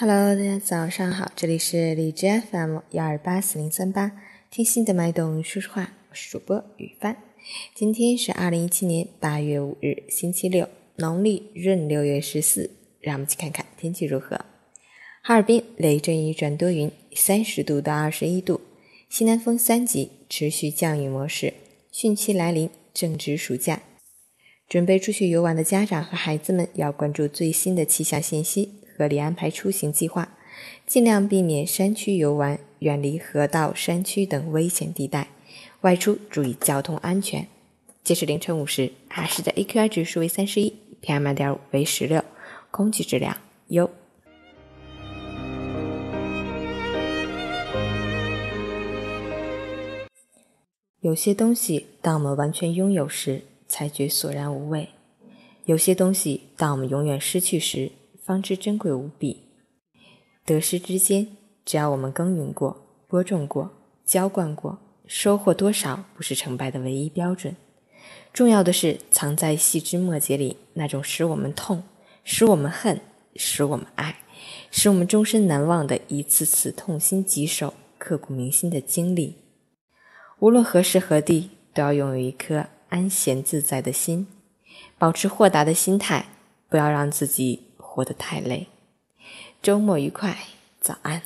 Hello，大家早上好，这里是荔枝 FM 幺二八四零三八，听心的脉动说说话，我是主播雨帆。今天是二零一七年八月五日，星期六，农历闰六月十四。让我们去看看天气如何。哈尔滨雷阵雨转多云，三十度到二十一度，西南风三级，持续降雨模式。汛期来临，正值暑假，准备出去游玩的家长和孩子们要关注最新的气象信息，合理安排出行计划，尽量避免山区游玩，远离河道、山区等危险地带。外出注意交通安全。截至凌晨五时，哈市的 AQI 指数为三十一，PM 二点五为十六，空气质量优。有些东西，当我们完全拥有时，才觉索然无味；有些东西，当我们永远失去时，方知珍贵无比。得失之间，只要我们耕耘过、播种过、浇灌过。收获多少不是成败的唯一标准，重要的是藏在细枝末节里那种使我们痛、使我们恨、使我们爱、使我们终身难忘的一次次痛心疾首、刻骨铭心的经历。无论何时何地，都要拥有一颗安闲自在的心，保持豁达的心态，不要让自己活得太累。周末愉快，早安。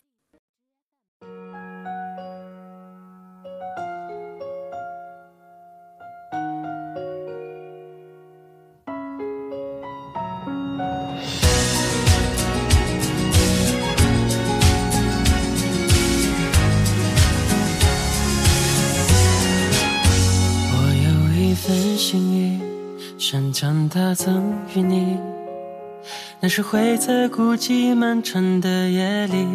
分心意想将它赠予你，那是会在孤寂漫长的夜里，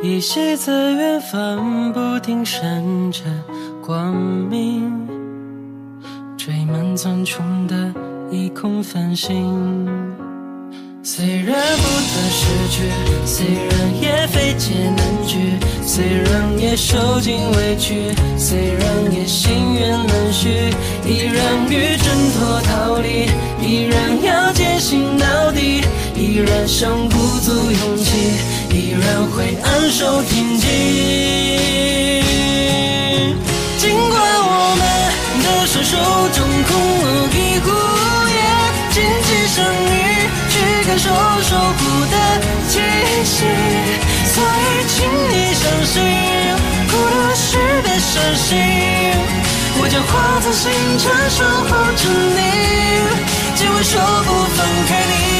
依稀在远方不停闪着光明，追满苍穹的一空繁星。虽然不得失去，虽然也非解难拒，虽然也受尽委屈，虽然也心愿难续，依然欲挣脱逃离，想鼓足勇气，依然会安守天机。尽管我们的双手中空无一物，也紧紧相依。感受守护的气息，所以请你相信，孤独时别伤心，我将化作星辰守护着你，紧握手不放开你。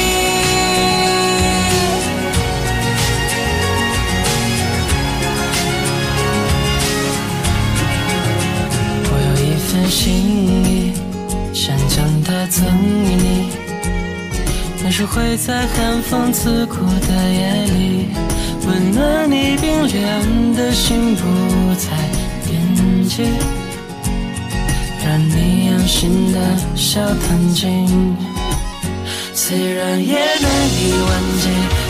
它赠予你。那是会在寒风刺骨的夜里，温暖你冰凉的心，不再惦记，让你安心的笑谈尽。虽然也难以忘记，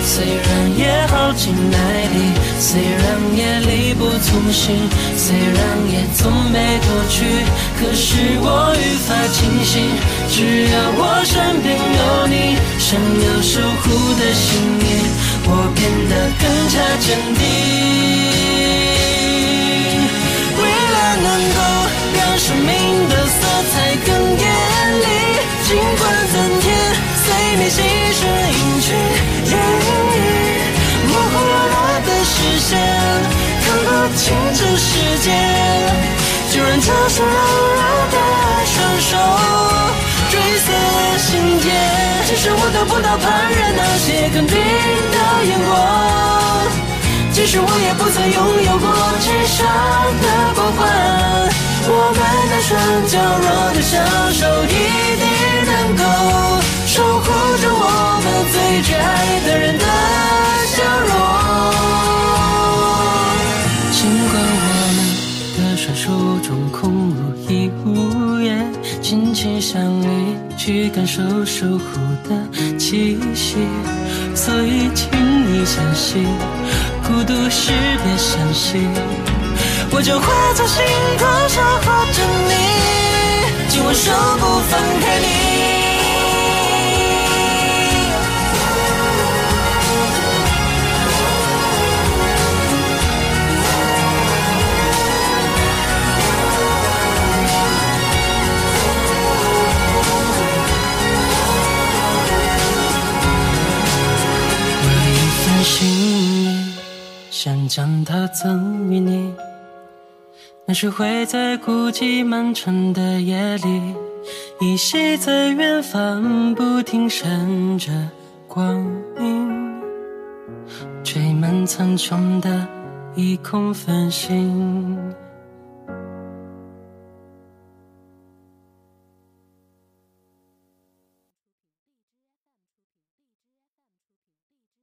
虽然也耗尽耐力，虽然不从心，虽然也从没夺去，可是我愈发清醒，只要我身边有你。想要守护的信念，我变得更加坚定。时间，就让这双柔弱的双手。追随心间，即使我得不到旁人那些肯定的眼光。即使我也不曾拥有过至上的光环，我们的双娇弱的小手一定能够守护着我们最挚爱的人的紧紧相依。去感受守护的气息，所以请你相信，孤独时别伤心，我就化作星光守护着你，紧握手不放开你。心里想将它赠与你，那是会在孤寂漫长的夜里，依稀在远方不停闪着光影，缀满苍穹的夜空繁星。